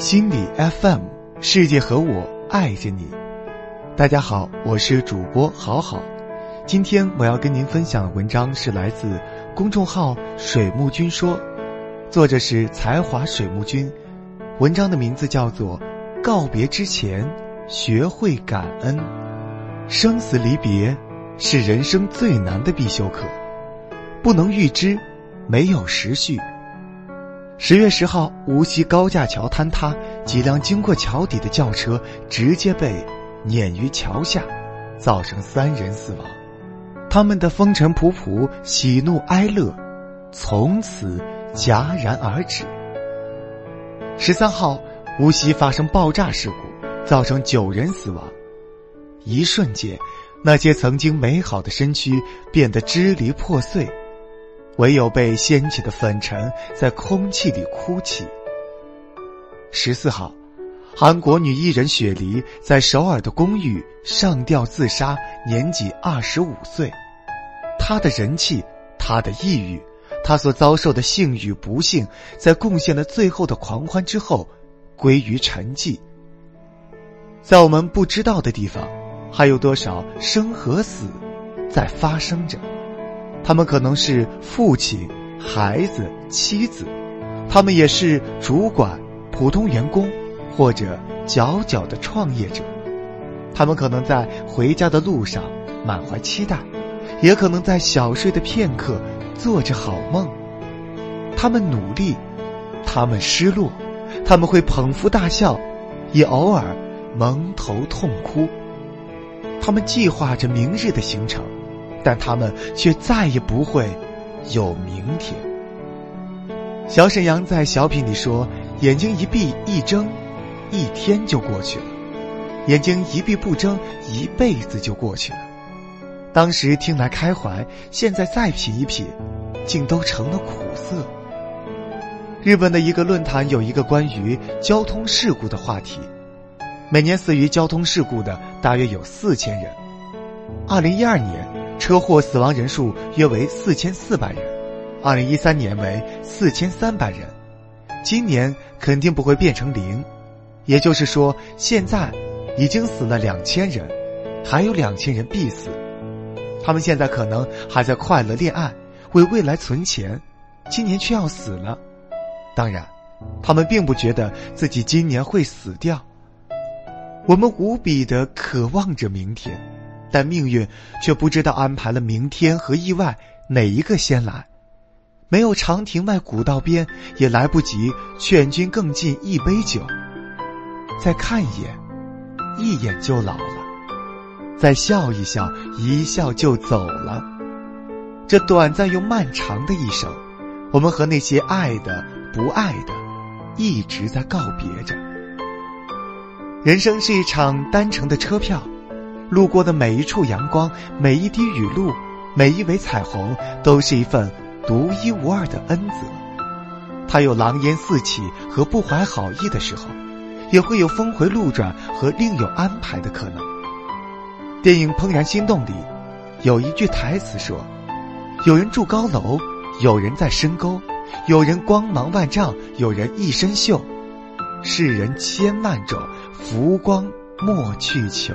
心理 FM，世界和我爱着你。大家好，我是主播好好。今天我要跟您分享的文章是来自公众号“水木君说”，作者是才华水木君。文章的名字叫做《告别之前学会感恩》。生死离别是人生最难的必修课，不能预知，没有时序。十月十号，无锡高架桥坍塌，几辆经过桥底的轿车直接被碾于桥下，造成三人死亡。他们的风尘仆仆、喜怒哀乐，从此戛然而止。十三号，无锡发生爆炸事故，造成九人死亡。一瞬间，那些曾经美好的身躯变得支离破碎。唯有被掀起的粉尘在空气里哭泣。十四号，韩国女艺人雪梨在首尔的公寓上吊自杀，年仅二十五岁。她的人气，她的抑郁，她所遭受的幸与不幸，在贡献了最后的狂欢之后，归于沉寂。在我们不知道的地方，还有多少生和死，在发生着。他们可能是父亲、孩子、妻子，他们也是主管、普通员工，或者佼佼的创业者。他们可能在回家的路上满怀期待，也可能在小睡的片刻做着好梦。他们努力，他们失落，他们会捧腹大笑，也偶尔蒙头痛哭。他们计划着明日的行程。但他们却再也不会有明天。小沈阳在小品里说：“眼睛一闭一睁，一天就过去了；眼睛一闭不睁，一辈子就过去了。”当时听来开怀，现在再品一品，竟都成了苦涩。日本的一个论坛有一个关于交通事故的话题，每年死于交通事故的大约有四千人。二零一二年。车祸死亡人数约为四千四百人，二零一三年为四千三百人，今年肯定不会变成零，也就是说，现在已经死了两千人，还有两千人必死。他们现在可能还在快乐恋爱，为未来存钱，今年却要死了。当然，他们并不觉得自己今年会死掉。我们无比的渴望着明天。但命运却不知道安排了明天和意外哪一个先来，没有长亭外古道边，也来不及劝君更尽一杯酒。再看一眼，一眼就老了；再笑一笑，一笑就走了。这短暂又漫长的一生，我们和那些爱的、不爱的，一直在告别着。人生是一场单程的车票。路过的每一处阳光，每一滴雨露，每一尾彩虹，都是一份独一无二的恩泽。它有狼烟四起和不怀好意的时候，也会有峰回路转和另有安排的可能。电影《怦然心动》里有一句台词说：“有人住高楼，有人在深沟，有人光芒万丈，有人一身锈。世人千万种，浮光莫去求。”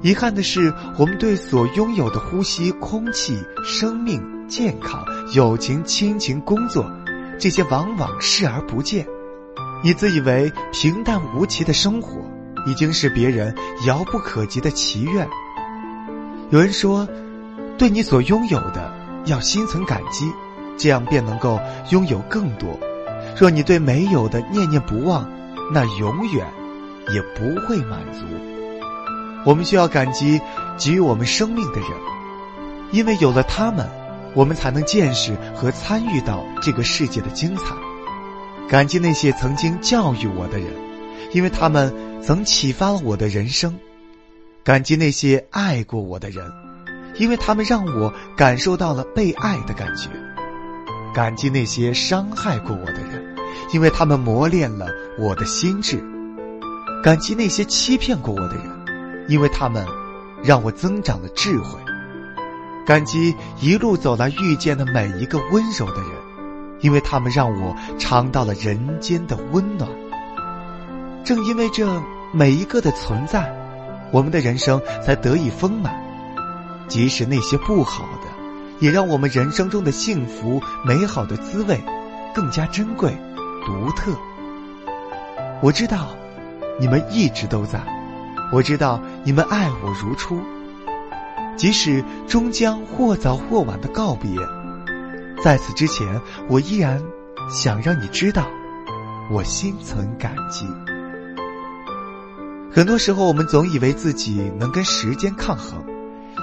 遗憾的是，我们对所拥有的呼吸、空气、生命、健康、友情、亲情、工作，这些往往视而不见。你自以为平淡无奇的生活，已经是别人遥不可及的祈愿。有人说，对你所拥有的要心存感激，这样便能够拥有更多。若你对没有的念念不忘，那永远也不会满足。我们需要感激给予我们生命的人，因为有了他们，我们才能见识和参与到这个世界的精彩。感激那些曾经教育我的人，因为他们曾启发了我的人生；感激那些爱过我的人，因为他们让我感受到了被爱的感觉；感激那些伤害过我的人，因为他们磨练了我的心智；感激那些欺骗过我的人。因为他们让我增长了智慧，感激一路走来遇见的每一个温柔的人，因为他们让我尝到了人间的温暖。正因为这每一个的存在，我们的人生才得以丰满。即使那些不好的，也让我们人生中的幸福美好的滋味更加珍贵、独特。我知道，你们一直都在；我知道你们爱我如初。即使终将或早或晚的告别，在此之前，我依然想让你知道，我心存感激。很多时候，我们总以为自己能跟时间抗衡，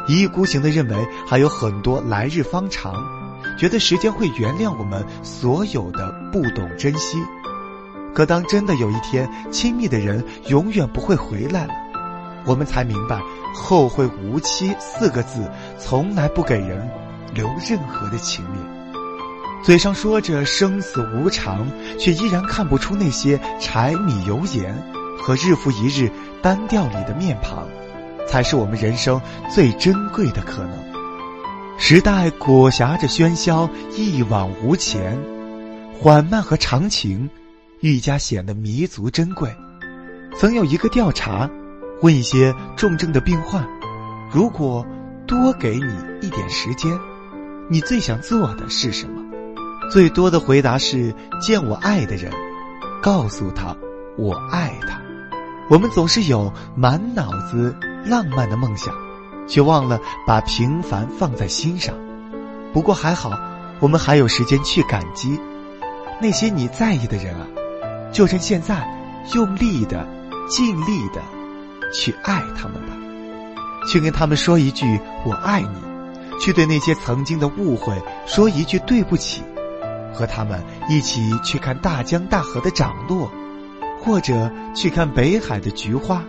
一意孤行的认为还有很多来日方长，觉得时间会原谅我们所有的不懂珍惜。可当真的有一天，亲密的人永远不会回来了，我们才明白。后会无期四个字，从来不给人留任何的情面。嘴上说着生死无常，却依然看不出那些柴米油盐和日复一日单调里的面庞，才是我们人生最珍贵的可能。时代裹挟着喧嚣，一往无前，缓慢和长情，愈加显得弥足珍贵。曾有一个调查。问一些重症的病患，如果多给你一点时间，你最想做的是什么？最多的回答是见我爱的人，告诉他我爱他。我们总是有满脑子浪漫的梦想，却忘了把平凡放在心上。不过还好，我们还有时间去感激那些你在意的人啊！就趁现在，用力的、尽力的。去爱他们吧，去跟他们说一句“我爱你”，去对那些曾经的误会说一句“对不起”，和他们一起去看大江大河的涨落，或者去看北海的菊花，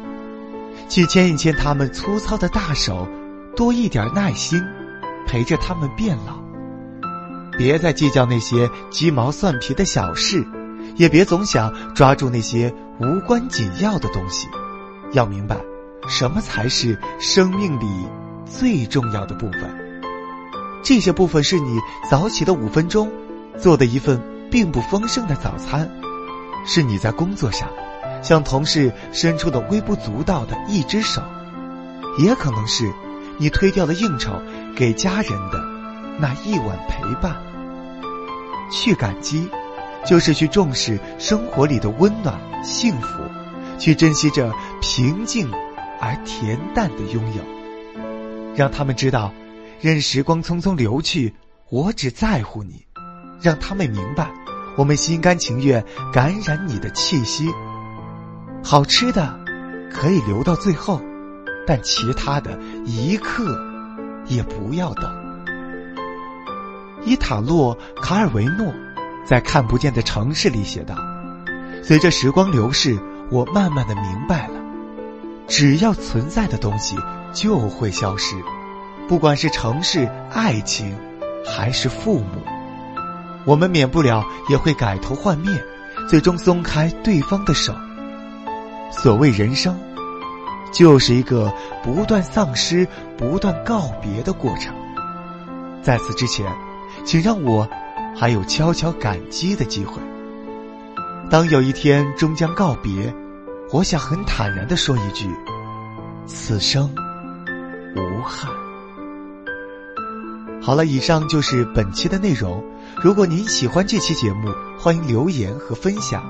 去牵一牵他们粗糙的大手，多一点耐心，陪着他们变老。别再计较那些鸡毛蒜皮的小事，也别总想抓住那些无关紧要的东西。要明白，什么才是生命里最重要的部分。这些部分是你早起的五分钟，做的一份并不丰盛的早餐，是你在工作上向同事伸出的微不足道的一只手，也可能是你推掉了应酬给家人的那一碗陪伴。去感激，就是去重视生活里的温暖、幸福。去珍惜着平静而恬淡的拥有，让他们知道，任时光匆匆流去，我只在乎你；让他们明白，我们心甘情愿感染你的气息。好吃的可以留到最后，但其他的一刻也不要等。伊塔洛·卡尔维诺在《看不见的城市》里写道：“随着时光流逝。”我慢慢的明白了，只要存在的东西就会消失，不管是城市、爱情，还是父母，我们免不了也会改头换面，最终松开对方的手。所谓人生，就是一个不断丧失、不断告别的过程。在此之前，请让我还有悄悄感激的机会。当有一天终将告别，我想很坦然的说一句：此生无憾。好了，以上就是本期的内容。如果您喜欢这期节目，欢迎留言和分享。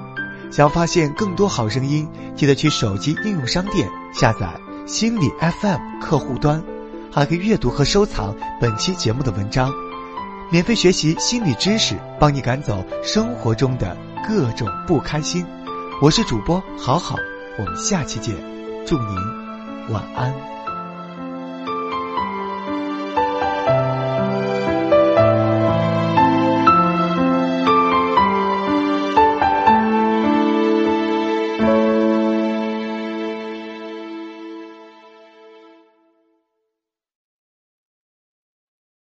想发现更多好声音，记得去手机应用商店下载心理 FM 客户端，还可以阅读和收藏本期节目的文章，免费学习心理知识，帮你赶走生活中的。各种不开心，我是主播好好，我们下期见，祝您晚安。